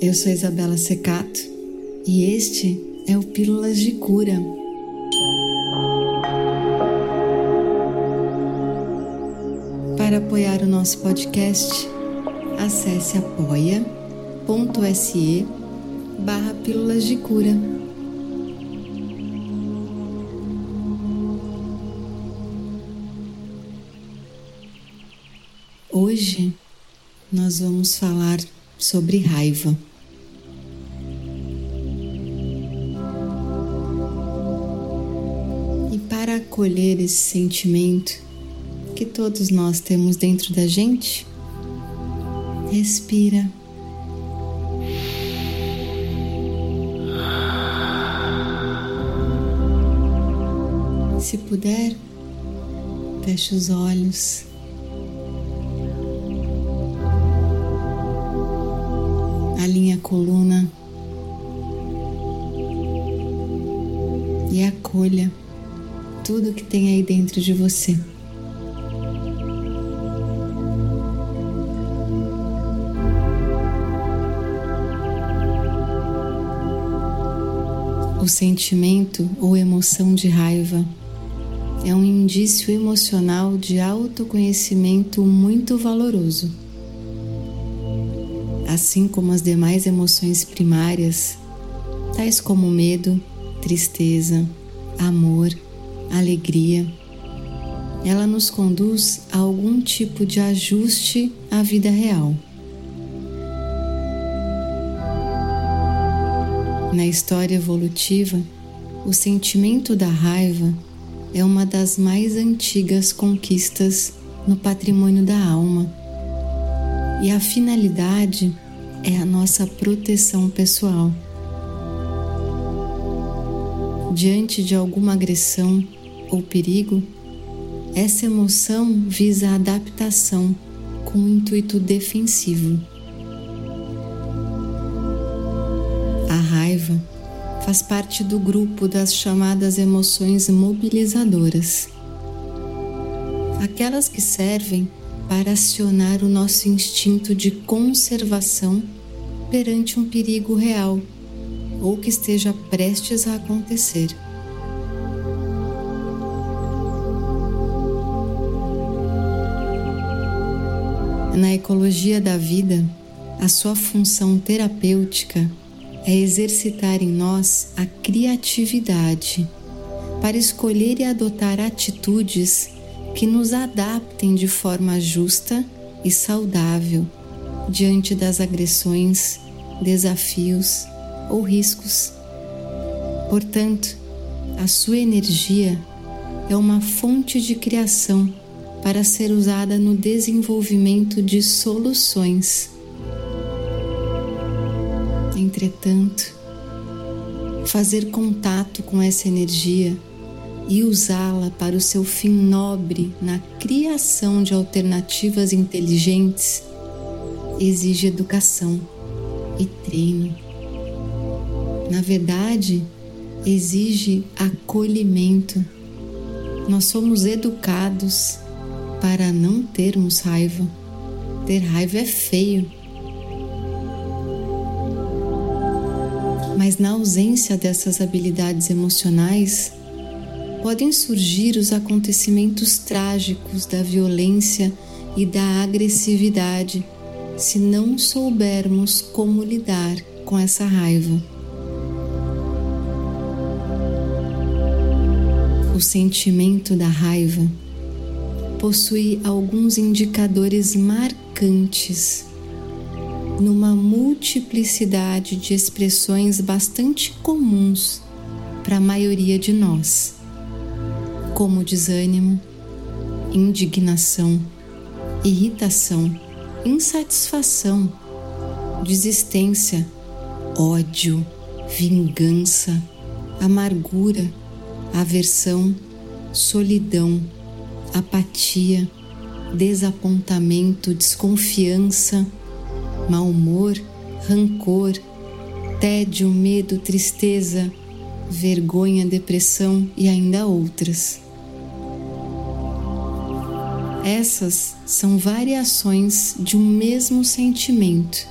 Eu sou Isabela Secato e este é o Pílulas de Cura. Para apoiar o nosso podcast, acesse apoia.se barra Pílulas de Cura. Hoje nós vamos falar sobre raiva. E para acolher esse sentimento que todos nós temos dentro da gente, respira. Se puder, feche os olhos. Coluna e acolha tudo que tem aí dentro de você. O sentimento ou emoção de raiva é um indício emocional de autoconhecimento muito valoroso assim como as demais emoções primárias, tais como medo, tristeza, amor, alegria, ela nos conduz a algum tipo de ajuste à vida real. Na história evolutiva, o sentimento da raiva é uma das mais antigas conquistas no patrimônio da alma. E a finalidade é a nossa proteção pessoal. Diante de alguma agressão ou perigo, essa emoção visa a adaptação com o intuito defensivo. A raiva faz parte do grupo das chamadas emoções mobilizadoras, aquelas que servem para acionar o nosso instinto de conservação perante um perigo real ou que esteja prestes a acontecer. Na ecologia da vida, a sua função terapêutica é exercitar em nós a criatividade para escolher e adotar atitudes que nos adaptem de forma justa e saudável diante das agressões, desafios ou riscos. Portanto, a sua energia é uma fonte de criação para ser usada no desenvolvimento de soluções. Entretanto, fazer contato com essa energia e usá-la para o seu fim nobre na criação de alternativas inteligentes exige educação e treino. Na verdade, exige acolhimento. Nós somos educados para não termos raiva. Ter raiva é feio. Mas na ausência dessas habilidades emocionais, podem surgir os acontecimentos trágicos da violência e da agressividade se não soubermos como lidar com essa raiva. O sentimento da raiva possui alguns indicadores marcantes numa multiplicidade de expressões bastante comuns para a maioria de nós como desânimo, indignação, irritação, insatisfação, desistência, ódio, vingança, amargura, aversão, solidão, apatia, desapontamento, desconfiança, mau humor, rancor, tédio, medo, tristeza, vergonha, depressão e ainda outras. Essas são variações de um mesmo sentimento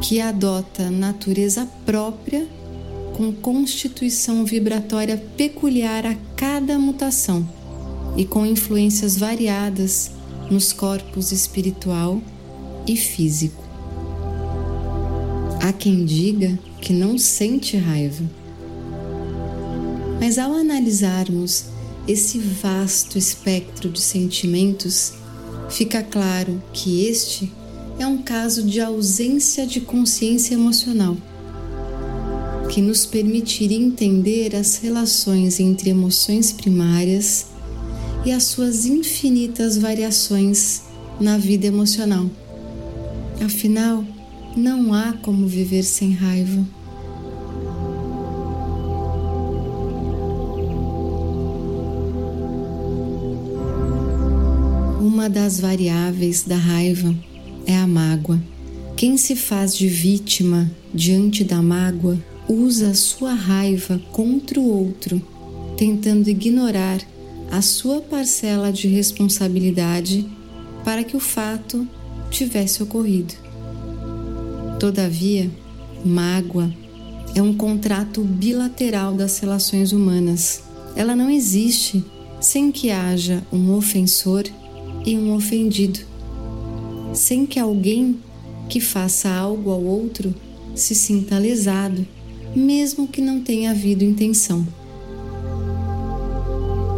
que adota natureza própria com constituição vibratória peculiar a cada mutação e com influências variadas nos corpos espiritual e físico. Há quem diga que não sente raiva. Mas ao analisarmos esse vasto espectro de sentimentos, fica claro que este é um caso de ausência de consciência emocional, que nos permitiria entender as relações entre emoções primárias e as suas infinitas variações na vida emocional. Afinal, não há como viver sem raiva. Uma das variáveis da raiva é a mágoa. Quem se faz de vítima diante da mágoa usa a sua raiva contra o outro, tentando ignorar a sua parcela de responsabilidade para que o fato tivesse ocorrido. Todavia, mágoa é um contrato bilateral das relações humanas. Ela não existe sem que haja um ofensor e um ofendido, sem que alguém que faça algo ao outro se sinta lesado, mesmo que não tenha havido intenção.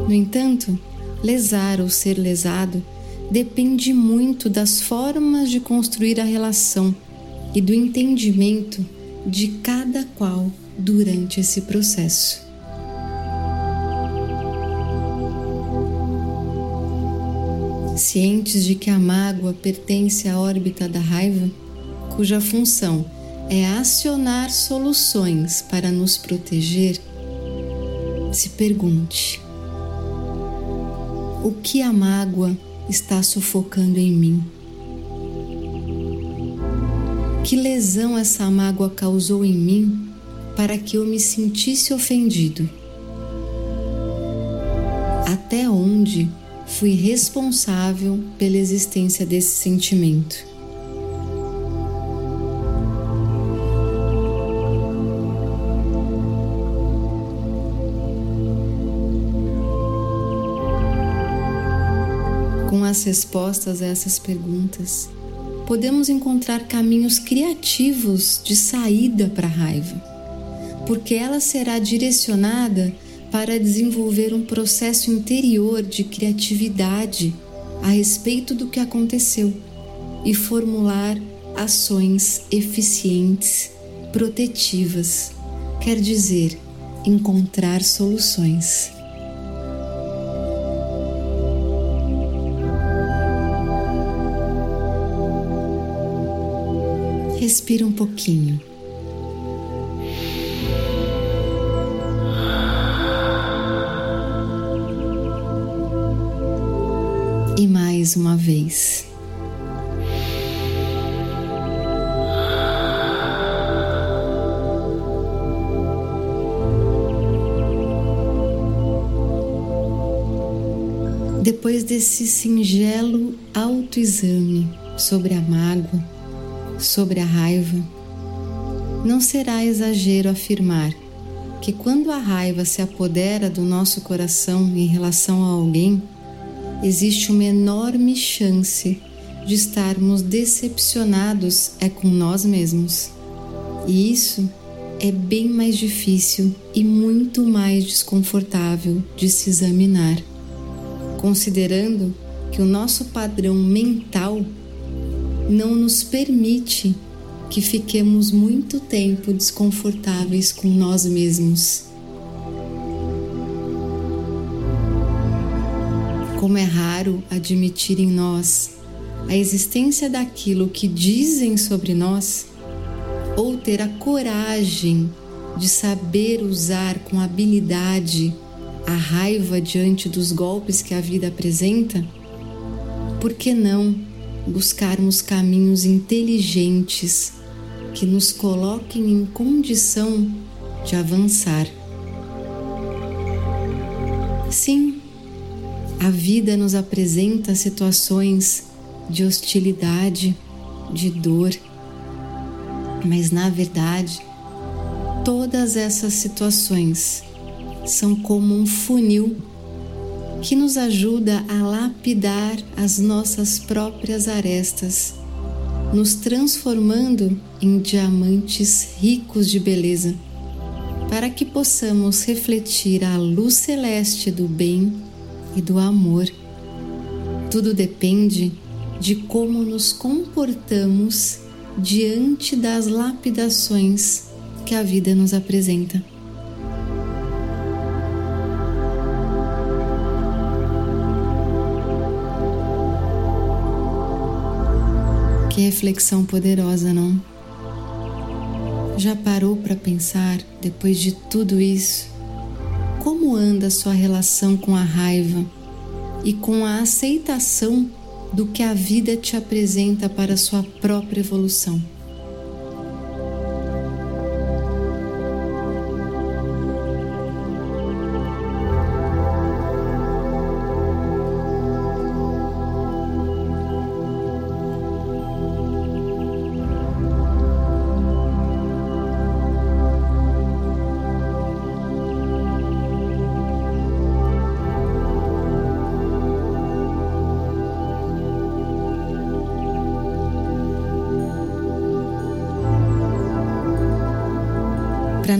No entanto, lesar ou ser lesado depende muito das formas de construir a relação e do entendimento de cada qual durante esse processo. Cientes de que a mágoa pertence à órbita da raiva, cuja função é acionar soluções para nos proteger, se pergunte: o que a mágoa está sufocando em mim? Que lesão essa mágoa causou em mim para que eu me sentisse ofendido? Até onde fui responsável pela existência desse sentimento? Com as respostas a essas perguntas, podemos encontrar caminhos criativos de saída para a raiva, porque ela será direcionada para desenvolver um processo interior de criatividade a respeito do que aconteceu e formular ações eficientes, protetivas, quer dizer, encontrar soluções. Respira um pouquinho. E mais uma vez. Depois desse singelo autoexame sobre a mágoa, sobre a raiva, não será exagero afirmar que quando a raiva se apodera do nosso coração em relação a alguém, existe uma enorme chance de estarmos decepcionados é com nós mesmos. E isso é bem mais difícil e muito mais desconfortável de se examinar, considerando que o nosso padrão mental não nos permite que fiquemos muito tempo desconfortáveis com nós mesmos. Como é raro admitir em nós a existência daquilo que dizem sobre nós, ou ter a coragem de saber usar com habilidade a raiva diante dos golpes que a vida apresenta, por que não buscarmos caminhos inteligentes que nos coloquem em condição de avançar. Sim, a vida nos apresenta situações de hostilidade, de dor, Mas na verdade, todas essas situações são como um funil que nos ajuda a lapidar as nossas próprias arestas, nos transformando em diamantes ricos de beleza, para que possamos refletir a luz celeste do bem e do amor. Tudo depende de como nos comportamos diante das lapidações que a vida nos apresenta. Que reflexão poderosa, não? Já parou para pensar, depois de tudo isso, como anda a sua relação com a raiva e com a aceitação do que a vida te apresenta para a sua própria evolução?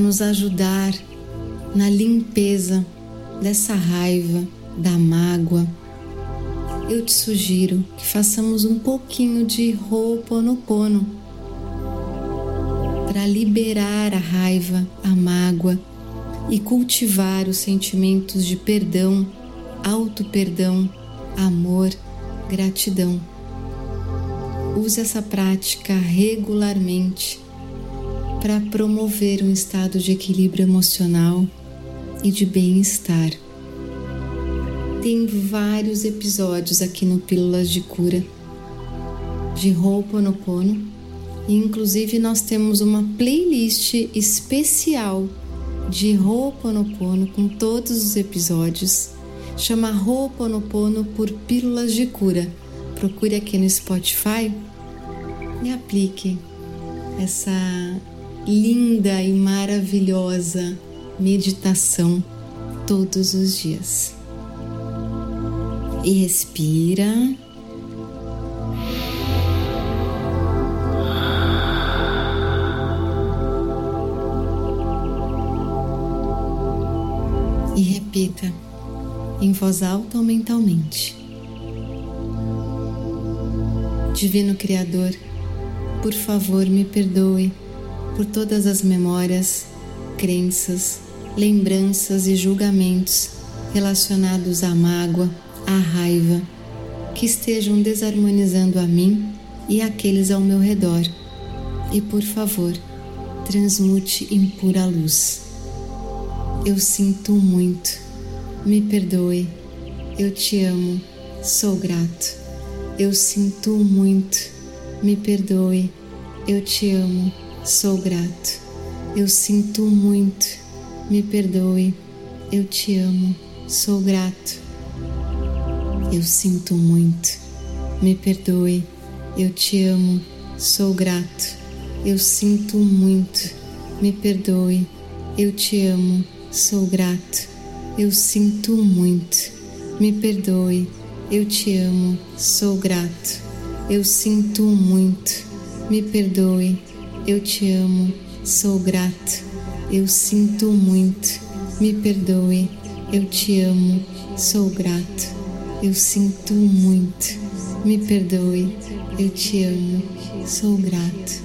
Nos ajudar na limpeza dessa raiva, da mágoa, eu te sugiro que façamos um pouquinho de Ho'oponopono para liberar a raiva, a mágoa e cultivar os sentimentos de perdão, auto-perdão, amor, gratidão. Use essa prática regularmente para promover um estado de equilíbrio emocional e de bem-estar. Tem vários episódios aqui no Pílulas de Cura de Ho'oponopono e inclusive nós temos uma playlist especial de Ho'oponopono com todos os episódios. Chama Ho'oponopono por Pílulas de Cura. Procure aqui no Spotify e aplique essa linda e maravilhosa meditação todos os dias. E respira. E repita em voz alta ou mentalmente. Divino Criador, por favor, me perdoe por todas as memórias, crenças, lembranças e julgamentos relacionados à mágoa, à raiva, que estejam desarmonizando a mim e aqueles ao meu redor. E por favor, transmute em pura luz. Eu sinto muito, me perdoe, eu te amo, sou grato. Eu sinto muito, me perdoe, eu te amo Sou grato. Eu sinto muito. Me perdoe. Eu te amo. Sou grato. Eu sinto muito. Me perdoe. Eu te amo. Sou grato. Eu sinto muito. Me perdoe. Eu te amo. Sou grato. Eu sinto muito. Me perdoe. Eu te amo. Sou grato. Eu sinto muito. Me perdoe eu te amo, sou grato, eu sinto muito, me perdoe, eu te amo, sou grato, eu sinto muito, me perdoe, eu te amo, sou grato,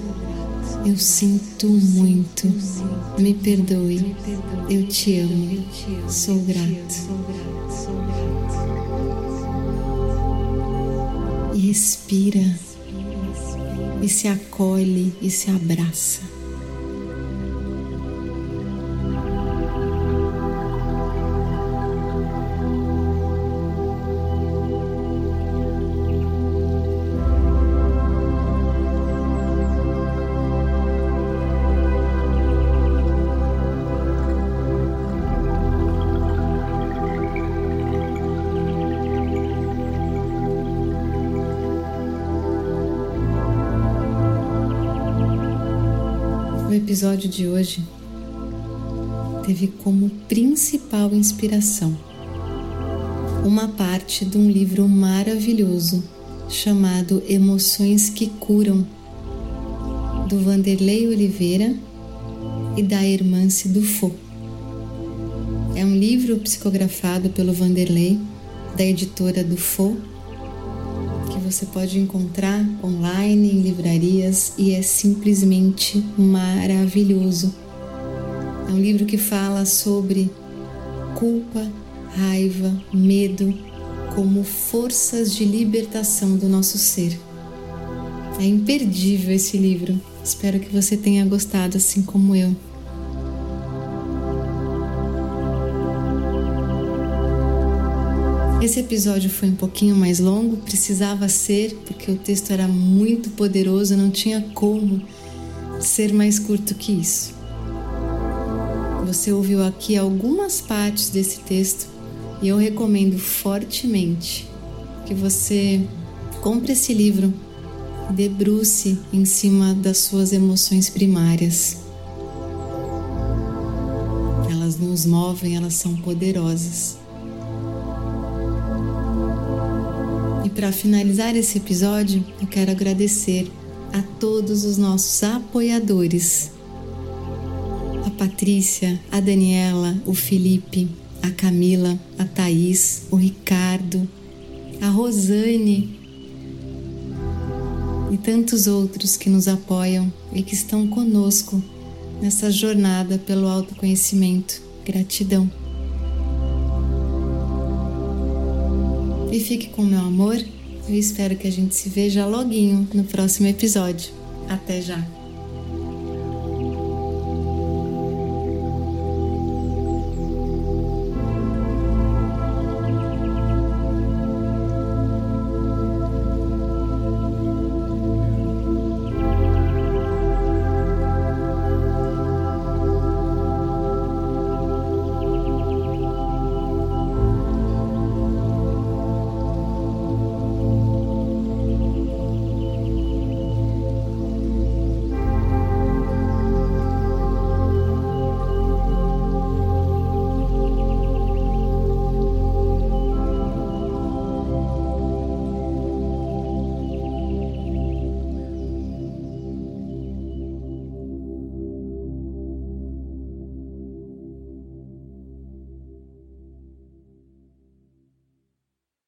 eu sinto muito, me perdoe, eu te amo, sou grato. E respira e se acolhe e se abraça. Episódio de hoje teve como principal inspiração uma parte de um livro maravilhoso chamado Emoções que Curam, do Vanderlei Oliveira e da Hermance Dufaux. É um livro psicografado pelo Vanderlei, da editora Dufaux, você pode encontrar online em livrarias e é simplesmente maravilhoso. É um livro que fala sobre culpa, raiva, medo como forças de libertação do nosso ser. É imperdível esse livro. Espero que você tenha gostado assim como eu. Esse episódio foi um pouquinho mais longo, precisava ser, porque o texto era muito poderoso, não tinha como ser mais curto que isso. Você ouviu aqui algumas partes desse texto e eu recomendo fortemente que você compre esse livro debruce em cima das suas emoções primárias. Elas nos movem, elas são poderosas. Para finalizar esse episódio, eu quero agradecer a todos os nossos apoiadores a Patrícia, a Daniela, o Felipe, a Camila, a Thaís, o Ricardo, a Rosane e tantos outros que nos apoiam e que estão conosco nessa jornada pelo autoconhecimento. Gratidão. E fique com meu amor. Eu espero que a gente se veja loguinho no próximo episódio. Até já!